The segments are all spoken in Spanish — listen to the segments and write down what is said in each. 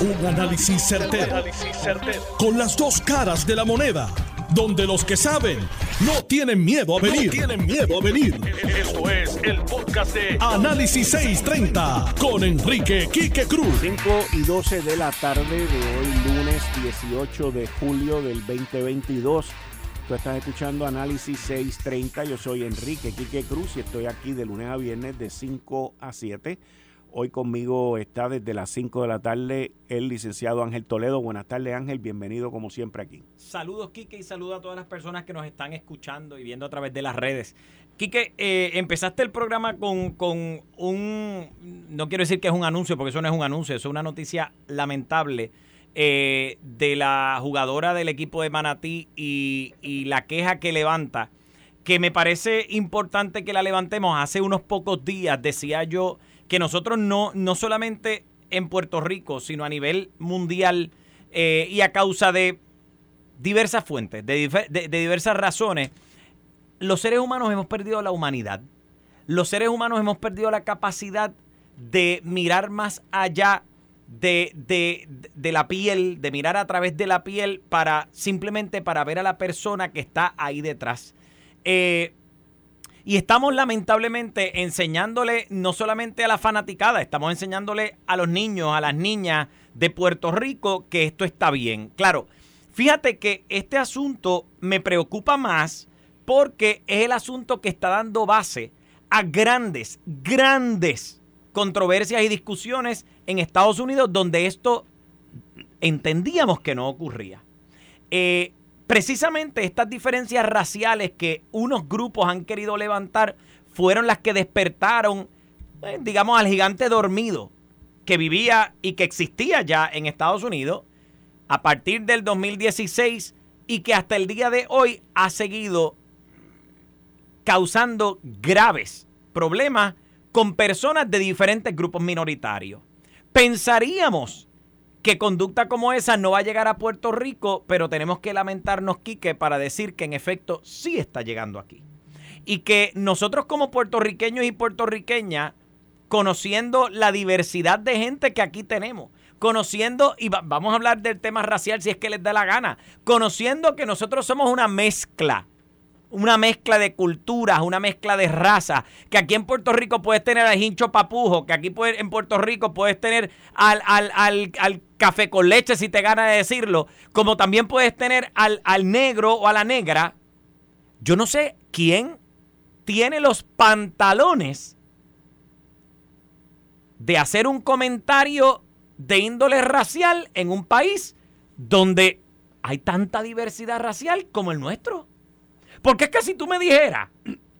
Un análisis certero, Con las dos caras de la moneda. Donde los que saben no tienen miedo a venir. tienen miedo a venir. Esto es el podcast de Análisis 630 con Enrique Quique Cruz. 5 y 12 de la tarde de hoy, lunes 18 de julio del 2022. Tú estás escuchando Análisis 630. Yo soy Enrique Quique Cruz y estoy aquí de lunes a viernes de 5 a 7 Hoy conmigo está desde las 5 de la tarde el licenciado Ángel Toledo. Buenas tardes Ángel, bienvenido como siempre aquí. Saludos Quique y saludos a todas las personas que nos están escuchando y viendo a través de las redes. Quique, eh, empezaste el programa con, un, no quiero decir que es un anuncio, porque eso no es un anuncio, eso es una noticia lamentable eh, de la jugadora del equipo de Manatí y, y la queja que levanta, que me parece importante que la levantemos. Hace unos pocos días decía yo que nosotros no, no solamente en Puerto Rico, sino a nivel mundial eh, y a causa de diversas fuentes, de, diversas razones, los seres humanos hemos perdido la humanidad. Los seres humanos hemos perdido la capacidad de mirar más allá de, de, la piel, de mirar a través de la piel para simplemente para ver a la persona que está ahí detrás. Eh, y estamos lamentablemente enseñándole no solamente a la fanaticada, estamos enseñándole a los niños, a las niñas de Puerto Rico que esto está bien. Claro, fíjate que este asunto me preocupa más porque es el asunto que está dando base a grandes, grandes controversias y discusiones en Estados Unidos donde esto entendíamos que no ocurría. Eh, Precisamente estas diferencias raciales que unos grupos han querido levantar fueron las que despertaron, eh, digamos, al gigante dormido que vivía y que existía ya en Estados Unidos a partir del 2016 y que hasta el día de hoy ha seguido causando graves problemas con personas de diferentes grupos minoritarios. Pensaríamos que conducta como esa no va a llegar a Puerto Rico, pero tenemos que lamentarnos, Quique, para decir que en efecto sí está llegando aquí. Y que nosotros como puertorriqueños y puertorriqueñas, conociendo la diversidad de gente que aquí tenemos, conociendo, y vamos a hablar del tema racial si es que les da la gana, conociendo que nosotros somos una mezcla una mezcla de culturas, una mezcla de razas, que aquí en Puerto Rico puedes tener al hincho papujo, que aquí en Puerto Rico puedes tener al, al, café con leche, si te gana de decirlo, como también puedes tener al, al negro o a la negra. Yo no sé quién tiene los pantalones de hacer un comentario de índole racial en un país donde hay tanta diversidad racial como el nuestro. Porque es que si tú me dijeras,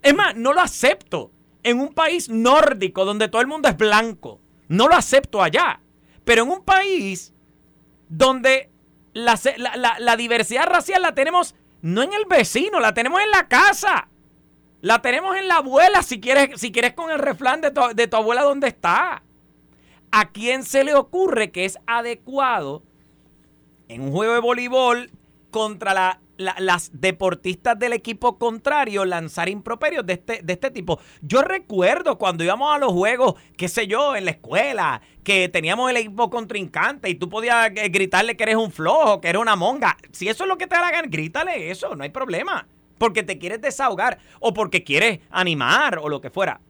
es más, no lo acepto en un país nórdico donde todo el mundo es blanco. No lo acepto allá. Pero en un país donde la, diversidad racial la tenemos no en el vecino, la tenemos en la casa. La tenemos en la abuela, si quieres, si quieres con el reflán de tu, de tu abuela donde está. ¿A quién se le ocurre que es adecuado en un juego de voleibol contra la las deportistas del equipo contrario lanzar improperios de este, de este tipo. Yo recuerdo cuando íbamos a los juegos, qué sé yo, en la escuela, que teníamos el equipo contrincante y tú podías eh, gritarle que eres un flojo, que eres una monga. Si eso es lo que te hagan, grítale eso, no hay problema. Porque te quieres desahogar o porque quieres animar o lo que fuera.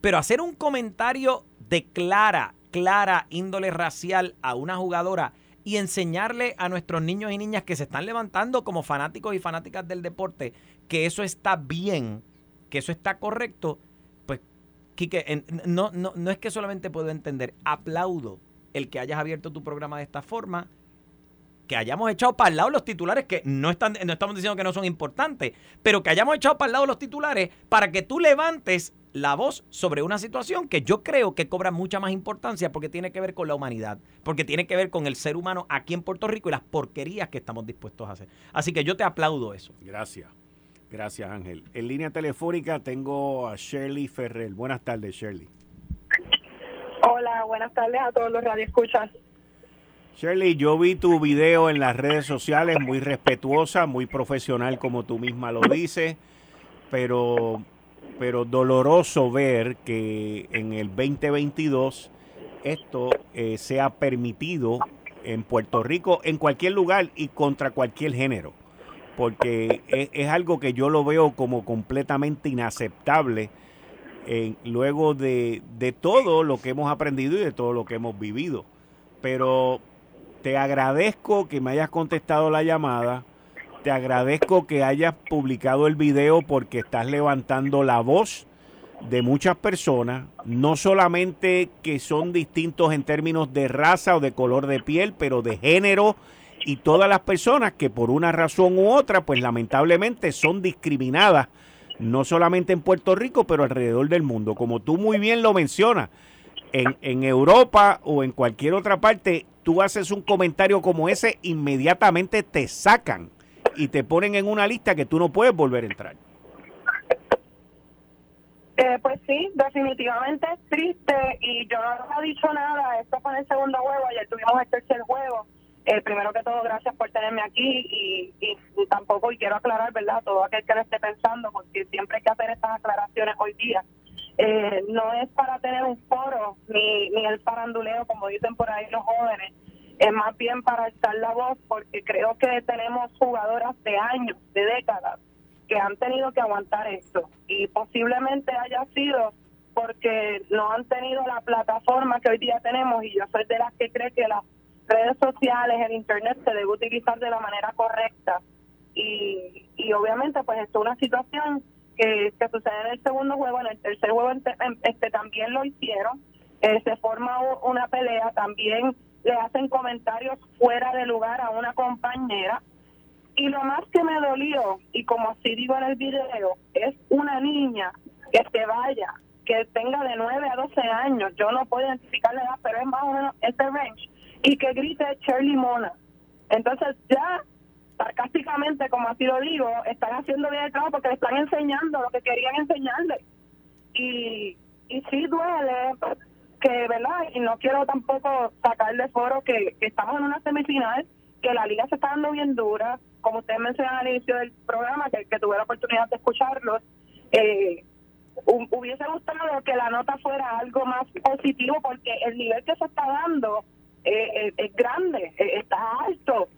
Pero hacer un comentario de clara, clara índole racial a una jugadora y enseñarle a nuestros niños y niñas que se están levantando como fanáticos y fanáticas del deporte que eso está bien, que eso está correcto, pues, Quique, no, no, no es que solamente puedo entender, aplaudo el que hayas abierto tu programa de esta forma, que hayamos echado para el lado los titulares que no, están, no estamos diciendo que no son importantes, pero que hayamos echado para el lado los titulares para que tú levantes la voz sobre una situación que yo creo que cobra mucha más importancia porque tiene que ver con la humanidad, porque tiene que ver con el ser humano aquí en Puerto Rico y las porquerías que estamos dispuestos a hacer. Así que yo te aplaudo eso. Gracias. Gracias, Ángel. En línea telefónica tengo a Shirley Ferrer. Buenas tardes, Shirley. Hola, buenas tardes a todos los radioescuchas. Shirley, yo vi tu video en las redes sociales, muy respetuosa, muy profesional como tú misma lo dices, pero pero doloroso ver que en el 2022 esto eh, sea permitido en Puerto Rico, en cualquier lugar y contra cualquier género. Porque es, algo que yo lo veo como completamente inaceptable luego de, de todo lo que hemos aprendido y de todo lo que hemos vivido. Pero te agradezco que me hayas contestado la llamada. Te agradezco que hayas publicado el video porque estás levantando la voz de muchas personas, no solamente que son distintos en términos de raza o de color de piel, pero de género y todas las personas que por una razón u otra, pues lamentablemente son discriminadas, no solamente en Puerto Rico, pero alrededor del mundo. Como tú muy bien lo mencionas, en, en Europa o en cualquier otra parte, tú haces un comentario como ese, inmediatamente te sacan y te ponen en una lista que tú no puedes volver a entrar. Eh, pues sí, definitivamente es triste y yo no he dicho nada. Esto fue en el segundo juego, ayer tuvimos el tercer juego. Eh, primero que todo, gracias por tenerme aquí y, tampoco, y quiero aclarar, ¿verdad? Todo aquel que lo esté pensando, porque siempre hay que hacer estas aclaraciones hoy día. Eh, no es para tener un foro ni, ni el faranduleo, como dicen por ahí los jóvenes, es más bien para alzar la voz, porque creo que tenemos jugadoras de años, de décadas, que han tenido que aguantar esto. Y posiblemente haya sido porque no han tenido la plataforma que hoy día tenemos y yo soy de las que cree que las redes sociales, el internet se debe utilizar de la manera correcta. Y, y obviamente pues esto es una situación que, que sucede en el segundo juego, en el tercer juego este también lo hicieron, eh, se forma una pelea, también le hacen comentarios fuera de lugar a una compañera y lo más que me dolió, y como así digo en el video, es una niña que se vaya, que tenga de 9 a 12 años, yo no puedo identificar la edad, pero es más o menos este range, y que grite Shirley Mona. Entonces ya, sarcásticamente, como así lo digo, están haciendo bien el trabajo porque le están enseñando lo que querían enseñarle. Y, y sí duele que, ¿verdad? Y no quiero tampoco sacar de foro que, estamos en una semifinal, que la liga se está dando bien dura, como usted mencionó al inicio del programa, que, tuve la oportunidad de escucharlos, eh, hubiese gustado que la nota fuera algo más positivo porque el nivel que se está dando eh, eh, es grande, está alto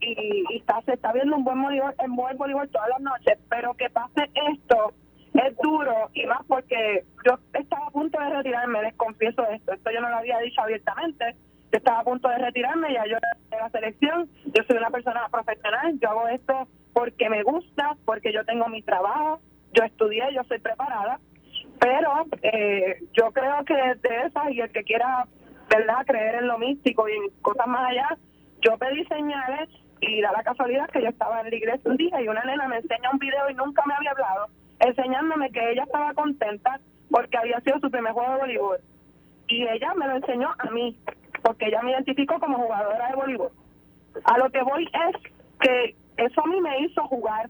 y, está, se está viendo un buen voleibol, en buen voleibol todas las noches, pero que pase esto es duro y más porque yo estaba a punto de retirarme, les confieso esto, esto yo no lo había dicho abiertamente, yo estaba a punto de retirarme, ya yo de la selección, yo soy una persona profesional, yo hago esto porque me gusta, porque yo tengo mi trabajo, yo estudié, yo soy preparada, pero eh, yo creo que de esas y el que quiera, ¿verdad?, creer en lo místico y en cosas más allá, yo pedí señales y da la casualidad que yo estaba en la iglesia un día y una nena me enseña un video y nunca me había hablado, enseñándome que ella estaba contenta porque había sido su primer juego de voleibol. Y ella me lo enseñó a mí porque ella me identificó como jugadora de voleibol. A lo que voy es que eso a mí me hizo jugar.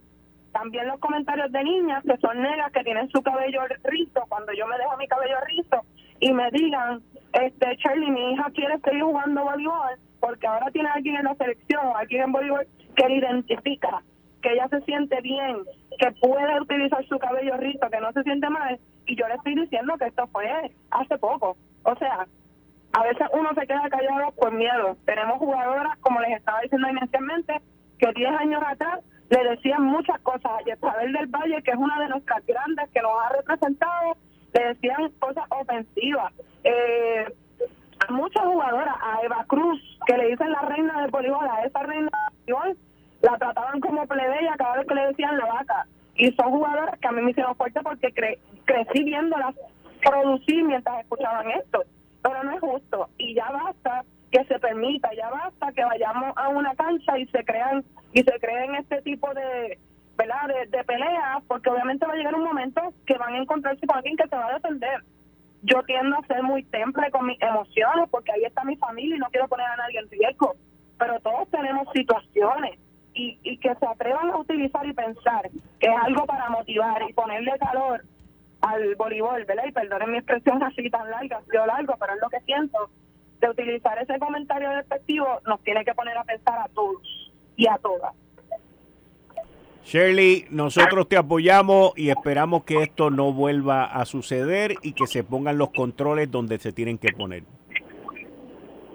También los comentarios de niñas que son negras, que tienen su cabello rizo, cuando yo me dejo mi cabello rizo, y me digan, este Charlie, mi hija quiere seguir jugando voleibol, porque ahora tiene alguien en la selección, alguien en voleibol que le identifica, que ella se siente bien, que puede utilizar su cabello rizo, que no se siente mal, y yo le estoy diciendo que esto fue hace poco. O sea, a veces uno se queda callado por miedo. Tenemos jugadoras, como les estaba diciendo inicialmente, que 10 años atrás le decían muchas cosas. A Isabel del Valle, que es una de nuestras grandes que nos ha representado, le decían cosas ofensivas. Eh, a muchas jugadoras, a Eva Cruz, que le dicen la reina del voleibol, a esa reina del voleibol, la trataban como plebeya cada vez que le decían la vaca. Y son jugadoras que a mí me hicieron fuerte porque crecí viéndolas producir mientras escuchaban esto pero no es justo y ya basta que se permita, ya basta que vayamos a una cancha y se crean y se creen este tipo de ¿verdad? De, peleas, porque obviamente va a llegar un momento que van a encontrarse con alguien que se va a defender. Yo tiendo a ser muy temple con mis emociones, porque ahí está mi familia y no quiero poner a nadie en riesgo, pero todos tenemos situaciones y, y que se atrevan a utilizar y pensar que es algo para motivar y ponerle calor al voleibol, ¿verdad? Y perdonen mi expresión así tan larga, yo largo, pero es lo que siento. De utilizar ese comentario despectivo nos tiene que poner a pensar a todos y a todas. Shirley, nosotros te apoyamos y esperamos que esto no vuelva a suceder y que se pongan los controles donde se tienen que poner.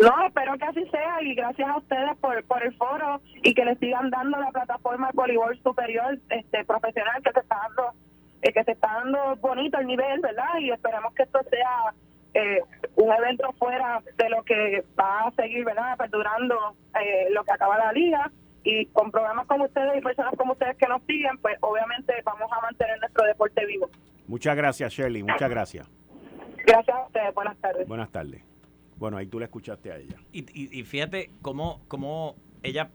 No, espero que así sea y gracias a ustedes por, por el foro y que le sigan dando la plataforma de voleibol superior este profesional que se está dando eh, que se está dando bonito el nivel, ¿verdad? Y esperamos que esto sea eh, un evento fuera de lo que va a seguir, ¿verdad? Perdurando eh, lo que acaba la liga y con programas como ustedes y personas como ustedes que nos siguen, pues obviamente vamos a mantener nuestro deporte vivo. Muchas gracias, Shirley. Muchas gracias. Gracias a ustedes. Buenas tardes. Buenas tardes. Bueno, ahí tú la escuchaste a ella. Y, y, fíjate cómo, cómo ella,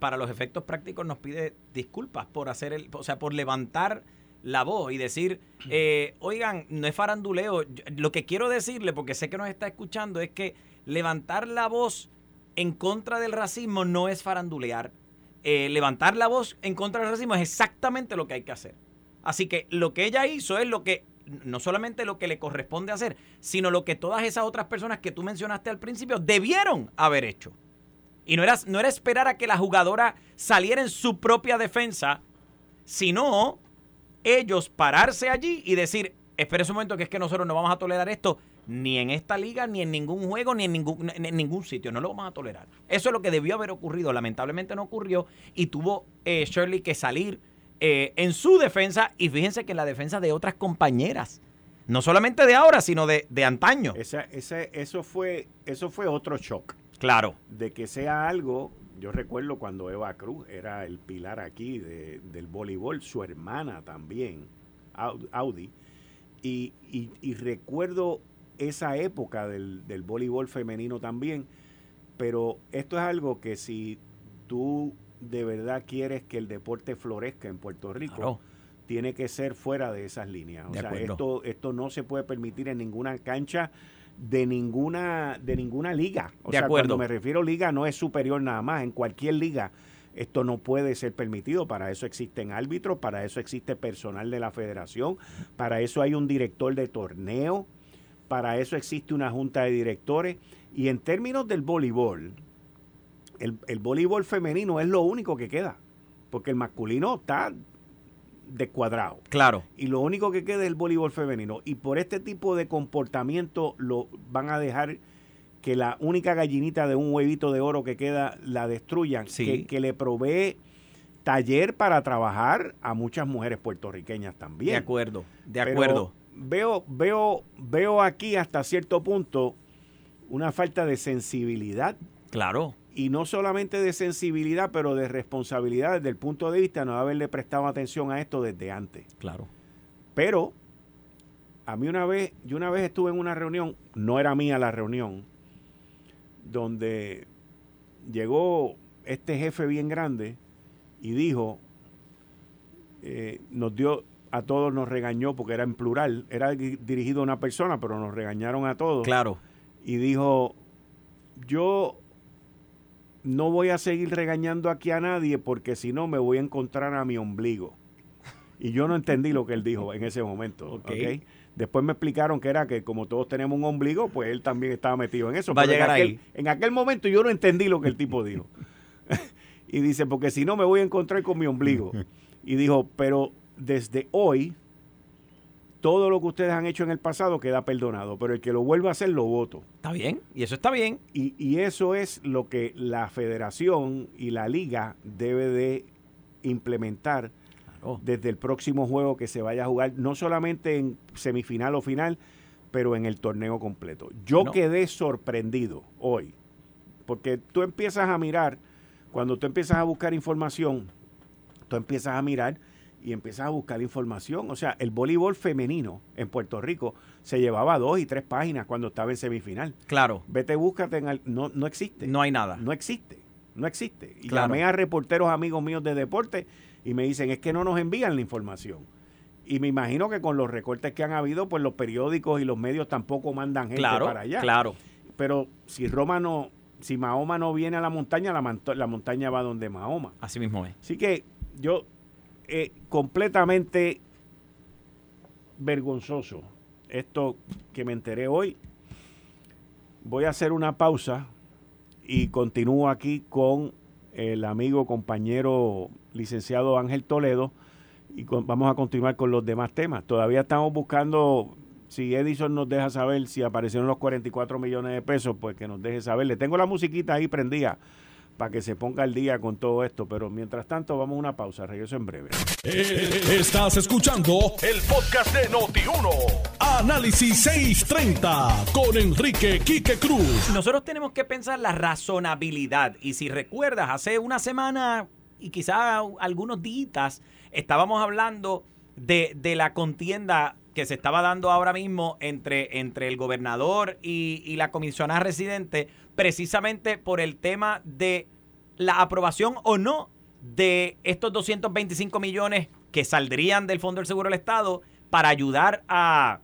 para los efectos prácticos, nos pide disculpas por hacer el, o sea, por levantar la voz y decir, eh, oigan, no es faranduleo. Lo que quiero decirle, porque sé que nos está escuchando, es que levantar la voz en contra del racismo no es farandulear. Eh, levantar la voz en contra del racismo es exactamente lo que hay que hacer. Así que lo que ella hizo es lo que no solamente lo que le corresponde hacer, sino lo que todas esas otras personas que tú mencionaste al principio debieron haber hecho. Y no era, no era esperar a que la jugadora saliera en su propia defensa, sino ellos pararse allí y decir, espera un momento que es que nosotros no vamos a tolerar esto ni en esta liga, ni en ningún juego, ni en ningún, en ningún sitio. No lo vamos a tolerar. Eso es lo que debió haber ocurrido. Lamentablemente no ocurrió y tuvo eh, Shirley que salir eh, en su defensa y fíjense que en la defensa de otras compañeras. No solamente de ahora, sino de, antaño. Esa, eso, fue, eso fue otro shock. Claro. De que sea algo, yo recuerdo cuando Eva Cruz era el pilar aquí del voleibol, su hermana también, Audi, y, y, recuerdo esa época del, del voleibol femenino también, pero esto es algo que si tú de verdad quieres que el deporte florezca en Puerto Rico, tiene que ser fuera de esas líneas. O sea, esto, esto no se puede permitir en ninguna cancha de ninguna, de ninguna liga. O sea, cuando me refiero a liga no es superior nada más. En cualquier liga esto no puede ser permitido. Para eso existen árbitros, para eso existe personal de la federación, para eso hay un director de torneo, para eso existe una junta de directores. Y en términos del voleibol, el, voleibol femenino es lo único que queda, porque el masculino está descuadrado. Claro. Y lo único que queda es el voleibol femenino. Y por este tipo de comportamiento lo van a dejar que la única gallinita de un huevito de oro que queda la destruyan, que, le provee taller para trabajar a muchas mujeres puertorriqueñas también. De acuerdo, de acuerdo. veo, veo, veo aquí hasta cierto punto una falta de sensibilidad. Claro y no solamente de sensibilidad, pero de responsabilidad desde el punto de vista de no haberle prestado atención a esto desde antes. Claro. Pero a mí una vez, yo una vez estuve en una reunión, no era mía la reunión, donde llegó este jefe bien grande y dijo, eh, nos dio, a todos nos regañó porque era en plural, era dirigido a una persona, pero nos regañaron a todos. Claro. Y dijo, yo no voy a seguir regañando aquí a nadie porque si no me voy a encontrar a mi ombligo. Y yo no entendí lo que él dijo en ese momento. Okay. Después me explicaron que era que como todos tenemos un ombligo, pues él también estaba metido en eso. Va a llegar en aquel, ahí. En aquel momento yo no entendí lo que el tipo dijo. y dice, porque si no me voy a encontrar con mi ombligo. Y dijo, pero desde hoy todo lo que ustedes han hecho en el pasado queda perdonado, pero el que lo vuelva a hacer lo voto. Está bien, y eso está bien. Y, eso es lo que la federación y la liga debe de implementar desde el próximo juego que se vaya a jugar, no solamente en semifinal o final, pero en el torneo completo. Yo quedé sorprendido hoy, porque tú empiezas a mirar, cuando tú empiezas a buscar información, tú empiezas a mirar y empiezas a buscar información. O sea, el voleibol femenino en Puerto Rico se llevaba dos y tres páginas cuando estaba en semifinal. Claro. Vete, búscate, en no, no existe. No hay nada. No existe, no existe. Y llamé a reporteros amigos míos de deporte y me dicen, es que no nos envían la información. Y me imagino que con los recortes que han habido, pues los periódicos y los medios tampoco mandan gente para allá. Claro. Pero si Roma no, si Mahoma no viene a la montaña, la, la montaña va donde Mahoma. Así mismo es. Así que yo eh, completamente vergonzoso esto que me enteré hoy. Voy a hacer una pausa y continúo aquí con el amigo, compañero, licenciado Ángel Toledo y vamos a continuar con los demás temas. Todavía estamos buscando si Edison nos deja saber si aparecieron los 44 millones de pesos, pues que nos deje saber. Le tengo la musiquita ahí prendida para que se ponga al día con todo esto. Pero mientras tanto, vamos a una pausa. Regreso en breve. Eh, estás escuchando el podcast de Noti1. Análisis 630 con Enrique Quique Cruz. Nosotros tenemos que pensar la razonabilidad. Y si recuerdas, hace una semana y quizá algunos días estábamos hablando de, de la contienda que se estaba dando ahora mismo entre, entre el gobernador y, y la comisionada residente, precisamente por el tema de la aprobación o no de estos 225 millones que saldrían del Fondo del Seguro del Estado para ayudar a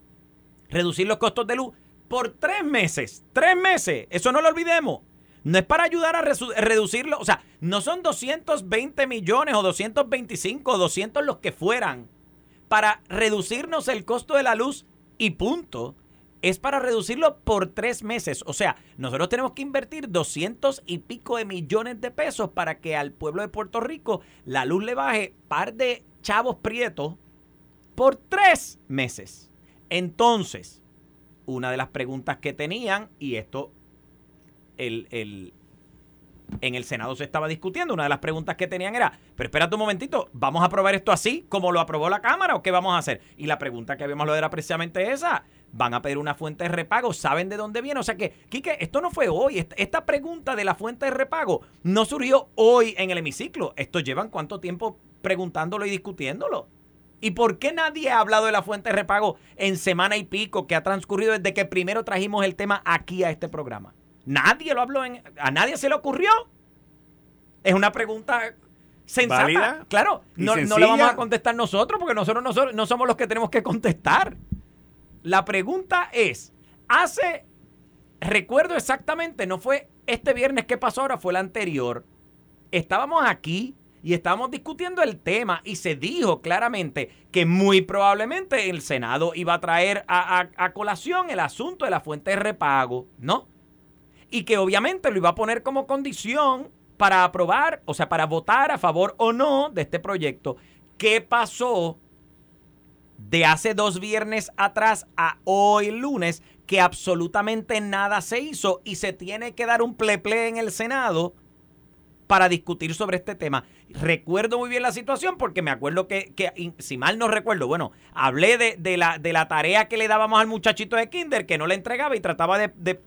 reducir los costos de luz por tres meses. Tres meses. Eso no lo olvidemos. No es para ayudar a reducirlo. O sea, no son 220 millones o 225 o 200 los que fueran para reducirnos el costo de la luz y punto. Es para reducirlo por tres meses. O sea, nosotros tenemos que invertir 200 y pico de millones de pesos para que al pueblo de Puerto Rico la luz le baje par de chavos prietos por tres meses. Entonces, una de las preguntas que tenían, y esto el, el, en el Senado se estaba discutiendo. Una de las preguntas que tenían era, pero espérate un momentito, ¿vamos a aprobar esto así como lo aprobó la Cámara o qué vamos a hacer? Y la pregunta que habíamos lo era precisamente esa. Van a pedir una fuente de repago, ¿saben de dónde viene? O sea que, Quique, esto no fue hoy. Esta pregunta de la fuente de repago no surgió hoy en el hemiciclo. Esto llevan cuánto tiempo preguntándolo y discutiéndolo. ¿Y por qué nadie ha hablado de la fuente de repago en semana y pico que ha transcurrido desde que primero trajimos el tema aquí a este programa? Nadie lo habló, en, a nadie se le ocurrió. Es una pregunta sensata. Claro, no, no le vamos a contestar nosotros porque nosotros, nosotros no somos los que tenemos que contestar. La pregunta es, hace, recuerdo exactamente, no fue este viernes que pasó ahora, fue el anterior. Estábamos aquí y estábamos discutiendo el tema y se dijo claramente que muy probablemente el Senado iba a traer a, colación el asunto de la fuente de repago, ¿no? y que obviamente lo iba a poner como condición para aprobar, o sea, para votar a favor o no de este proyecto. ¿Qué pasó de hace dos viernes atrás a hoy lunes? Que absolutamente nada se hizo y se tiene que dar un pleple en el Senado para discutir sobre este tema. Recuerdo muy bien la situación porque me acuerdo que, si mal no recuerdo, bueno, hablé de, la, tarea que le dábamos al muchachito de Kinder que no le entregaba y trataba de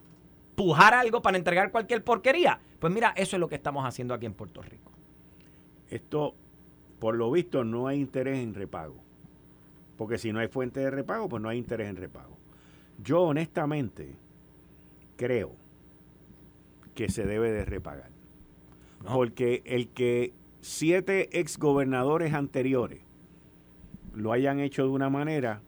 pujar algo para entregar cualquier porquería. Pues mira, eso es lo que estamos haciendo aquí en Puerto Rico. Esto, por lo visto, no hay interés en repago. Porque si no hay fuente de repago, pues no hay interés en repago. Yo honestamente creo que se debe de repagar. Porque el que siete exgobernadores anteriores lo hayan hecho de una manera,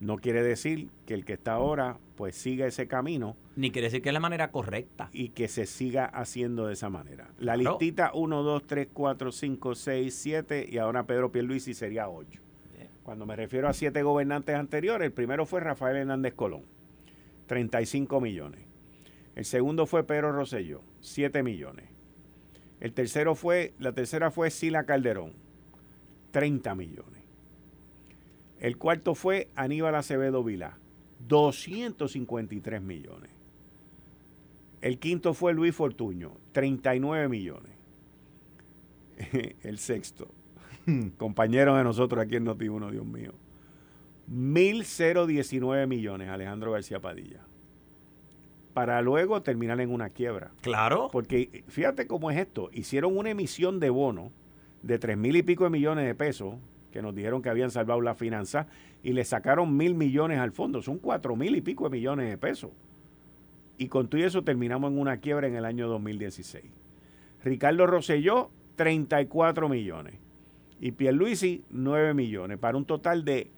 no quiere decir que el que está ahora pues siga ese camino. Ni quiere decir que es la manera correcta. Y que se siga haciendo de esa manera. La listita 1, 2, 3, 4, 5, 6, 7 y ahora Pedro Pierluisi sería 8. Cuando me refiero a siete gobernantes anteriores, el primero fue Rafael Hernández Colón, 35 millones. El segundo fue Pedro Rosselló, 7 millones. El tercero fue, la tercera fue Sila Calderón, 30 millones. El cuarto fue Aníbal Acevedo Vilá, 253 millones. El quinto fue Luis Fortuño, 39 millones. El sexto, compañero de nosotros aquí en Noti1, Dios mío. 1.019 millones, Alejandro García Padilla. Para luego terminar en una quiebra. Claro. Porque fíjate cómo es esto. Hicieron una emisión de bono de tres mil y pico de millones de pesos que nos dijeron que habían salvado la finanza y le sacaron mil millones al fondo. Son cuatro mil y pico de millones de pesos. Y con todo eso terminamos en una quiebra en el año 2016. Ricardo Rosselló, 34 millones. Y Pierluisi, 9 millones. Para un total de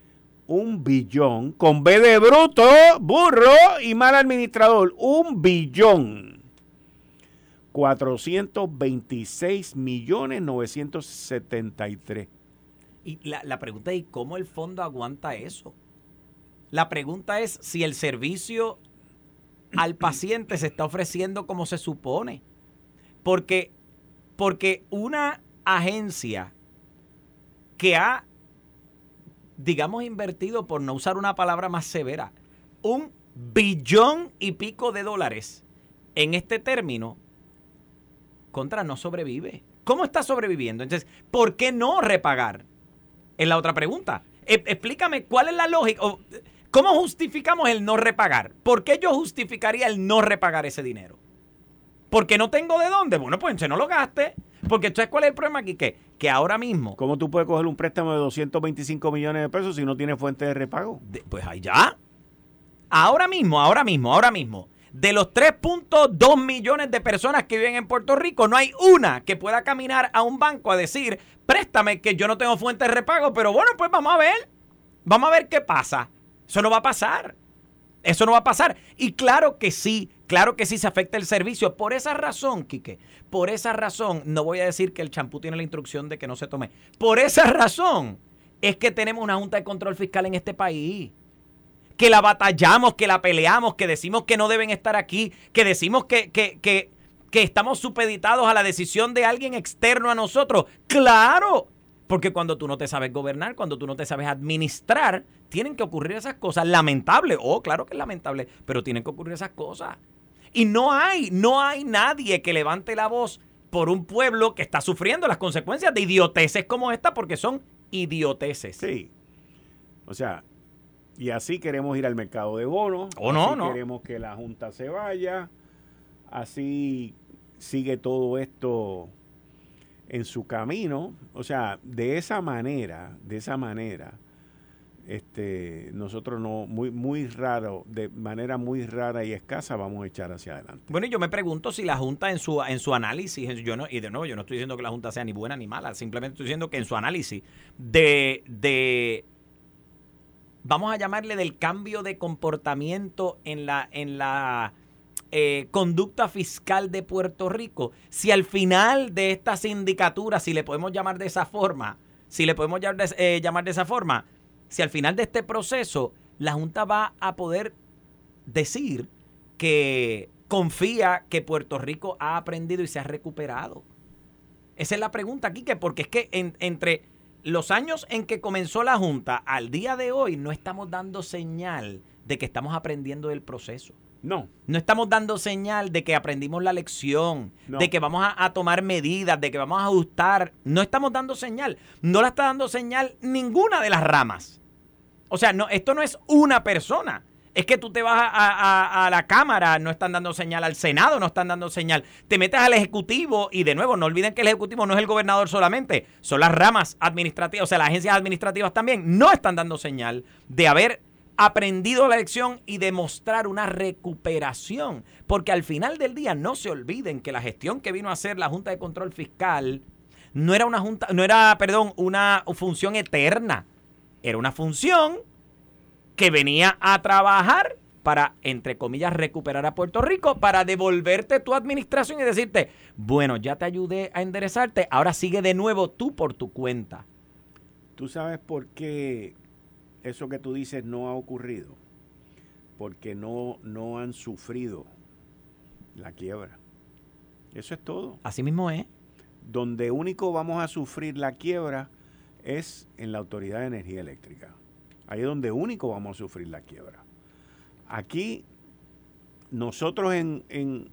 un billón, con B de bruto, burro y mal administrador. Un billón. 426 millones 973 y la, pregunta es, ¿cómo el fondo aguanta eso? La pregunta es si el servicio al paciente se está ofreciendo como se supone. Porque, porque una agencia que ha, digamos, invertido, por no usar una palabra más severa, un billón y pico de dólares en este término, contra no sobrevive. ¿Cómo está sobreviviendo? Entonces, ¿por qué no repagar? Es la otra pregunta. E, explícame cuál es la lógica. ¿Cómo justificamos el no repagar? ¿Por qué yo justificaría el no repagar ese dinero? Porque no tengo de dónde. Bueno, pues se no lo gaste. Porque entonces, ¿cuál es el problema aquí? Que, que ahora mismo. ¿Cómo tú puedes coger un préstamo de 225 millones de pesos si no tienes fuente de repago? pues ahí ya. Ahora mismo, ahora mismo, ahora mismo. De los 3.2 millones de personas que viven en Puerto Rico, no hay una que pueda caminar a un banco a decir, préstame que yo no tengo fuente de repago, pero bueno, pues vamos a ver. Vamos a ver qué pasa. Eso no va a pasar. Eso no va a pasar. Y claro que sí, claro que sí se afecta el servicio. Por esa razón, Quique, por esa razón, no voy a decir que el champú tiene la instrucción de que no se tome. Por esa razón es que tenemos una Junta de Control Fiscal en este país. Que la batallamos, que la peleamos, que decimos que no deben estar aquí, que decimos que, que, que, que estamos supeditados a la decisión de alguien externo a nosotros. Claro, porque cuando tú no te sabes gobernar, cuando tú no te sabes administrar, tienen que ocurrir esas cosas. Lamentable, oh, claro que es lamentable, pero tienen que ocurrir esas cosas. Y no hay, no hay nadie que levante la voz por un pueblo que está sufriendo las consecuencias de idioteces como esta, porque son idioteces. Sí. O sea, y así queremos ir al mercado de bonos. O oh, no, no. Queremos que la Junta se vaya. Así sigue todo esto en su camino, o sea, de esa manera, de esa manera, este, nosotros no, muy, muy raro, de manera muy rara y escasa, vamos a echar hacia adelante. Bueno, y yo me pregunto si la Junta en su, en su análisis, yo no, y de nuevo, yo no estoy diciendo que la Junta sea ni buena ni mala, simplemente estoy diciendo que en su análisis de, de vamos a llamarle del cambio de comportamiento en la, en la eh, conducta fiscal de Puerto Rico, si al final de esta sindicatura, si le podemos llamar de esa forma, si le podemos eh, llamar de esa forma, si al final de este proceso la Junta va a poder decir que confía que Puerto Rico ha aprendido y se ha recuperado. Esa es la pregunta aquí, que porque es que entre los años en que comenzó la Junta al día de hoy no estamos dando señal de que estamos aprendiendo del proceso. No. No estamos dando señal de que aprendimos la lección, de que vamos a, tomar medidas, de que vamos a ajustar. No estamos dando señal. No la está dando señal ninguna de las ramas. O sea, no, esto no es una persona. Es que tú te vas a, a, la Cámara, no están dando señal al Senado, no están dando señal. Te metes al Ejecutivo y de nuevo, no olviden que el Ejecutivo no es el gobernador solamente, son las ramas administrativas, o sea, las agencias administrativas también no están dando señal de haber aprendido la lección y demostrar una recuperación. Porque al final del día no se olviden que la gestión que vino a hacer la Junta de Control Fiscal no era una junta, no era, perdón, una función eterna. Era una función que venía a trabajar para, entre comillas, recuperar a Puerto Rico, para devolverte tu administración y decirte, bueno, ya te ayudé a enderezarte, ahora sigue de nuevo tú por tu cuenta. ¿Tú sabes por qué eso que tú dices no ha ocurrido porque no, no han sufrido la quiebra. Eso es todo. Así mismo es. Donde único vamos a sufrir la quiebra es en la Autoridad de Energía Eléctrica. Ahí es donde único vamos a sufrir la quiebra. Aquí, nosotros en, en,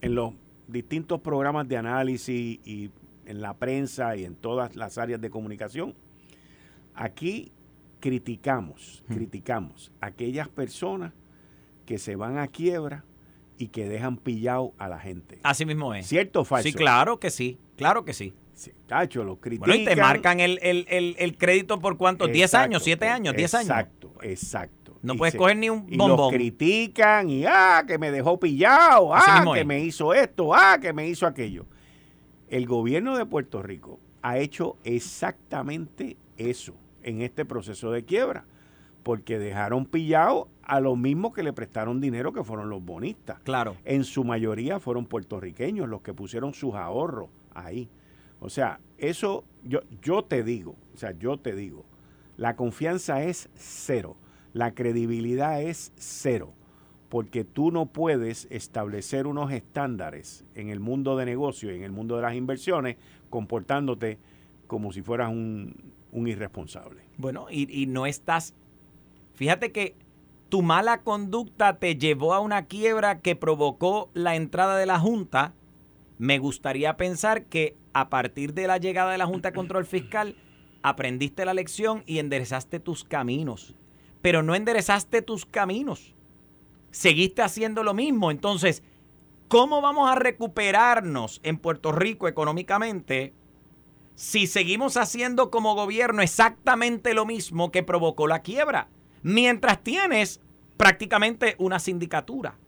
en los distintos programas de análisis y en la prensa y en todas las áreas de comunicación, aquí criticamos, criticamos aquellas personas que se van a quiebra y que dejan pillado a la gente. Así mismo es. ¿Cierto o falso? Sí, claro que sí, claro que sí. sí tacho, lo critican. Bueno, y te marcan el, crédito por cuánto, 10 años, 7 años, 10 años. Exacto, exacto. No puedes coger ni un bombón. Y critican y, ah, que me dejó pillado, ah, que me hizo esto, ah, que me hizo aquello. El gobierno de Puerto Rico ha hecho exactamente eso en este proceso de quiebra, porque dejaron pillado a los mismos que le prestaron dinero, que fueron los bonistas. Claro. En su mayoría fueron puertorriqueños los que pusieron sus ahorros ahí. O sea, eso yo, yo te digo, o sea, yo te digo, la confianza es cero, la credibilidad es cero, porque tú no puedes establecer unos estándares en el mundo de negocio y en el mundo de las inversiones comportándote como si fueras un, un irresponsable. Bueno, y, no estás. Fíjate que tu mala conducta te llevó a una quiebra que provocó la entrada de la Junta, me gustaría pensar que a partir de la llegada de la Junta de Control Fiscal aprendiste la lección y enderezaste tus caminos. Pero no enderezaste tus caminos. Seguiste haciendo lo mismo. Entonces, ¿cómo vamos a recuperarnos en Puerto Rico económicamente si seguimos haciendo como gobierno exactamente lo mismo que provocó la quiebra? Mientras tienes prácticamente una sindicatura.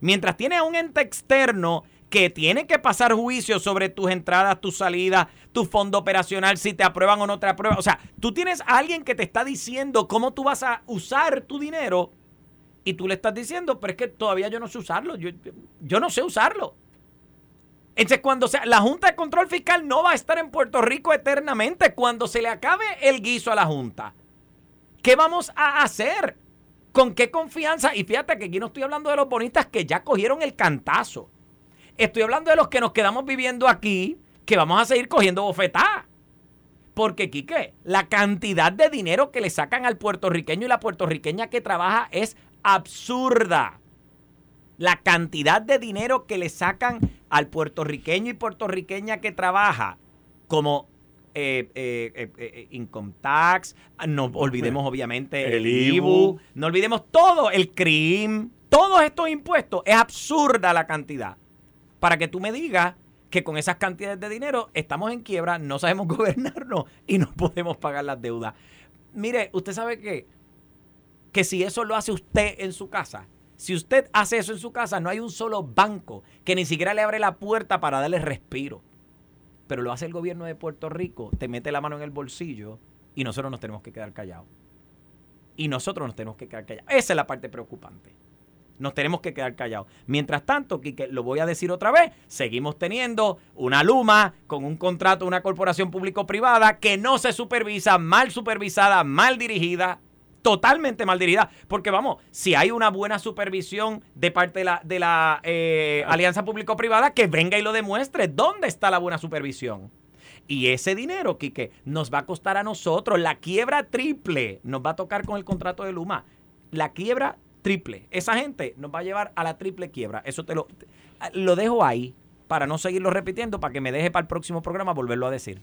Mientras tienes un ente externo que tiene que pasar juicio sobre tus entradas, tus salidas, tu fondo operacional, si te aprueban o no te aprueban. O sea, tú tienes a alguien que te está diciendo cómo tú vas a usar tu dinero y tú le estás diciendo, pero es que todavía yo no sé usarlo, yo, yo no sé usarlo. Entonces, cuando sea, la Junta de Control Fiscal no va a estar en Puerto Rico eternamente, cuando se le acabe el guiso a la Junta. ¿Qué vamos a hacer? ¿Con qué confianza? Y fíjate que aquí no estoy hablando de los bonistas que ya cogieron el cantazo. Estoy hablando de los que nos quedamos viviendo aquí, que vamos a seguir cogiendo bofetadas. Porque, Quique, la cantidad de dinero que le sacan al puertorriqueño y la puertorriqueña que trabaja es absurda. La cantidad de dinero que le sacan al puertorriqueño y puertorriqueña que trabaja como eh, eh, eh, income tax, no olvidemos obviamente el, IBU, no olvidemos todo, el CRIM, todos estos impuestos, es absurda la cantidad. Para que tú me digas que con esas cantidades de dinero estamos en quiebra, no sabemos gobernarnos y no podemos pagar las deudas. Mire, usted sabe que, que si eso lo hace usted en su casa, si usted hace eso en su casa, no hay un solo banco que ni siquiera le abre la puerta para darle respiro pero lo hace el gobierno de Puerto Rico, te mete la mano en el bolsillo y nosotros nos tenemos que quedar callados. Y nosotros nos tenemos que quedar callados. Esa es la parte preocupante. Nos tenemos que quedar callados. Mientras tanto, lo voy a decir otra vez, seguimos teniendo una Luma con un contrato una corporación público-privada que no se supervisa, mal supervisada, mal dirigida, totalmente mal dirigida. Porque vamos, si hay una buena supervisión de parte de la, eh, alianza público-privada, que venga y lo demuestre. ¿Dónde está la buena supervisión? Y ese dinero, Quique, nos va a costar a nosotros. La quiebra triple nos va a tocar con el contrato de Luma. La quiebra triple. Esa gente nos va a llevar a la triple quiebra. Eso te lo, lo dejo ahí para no seguirlo repitiendo, para que me deje para el próximo programa volverlo a decir.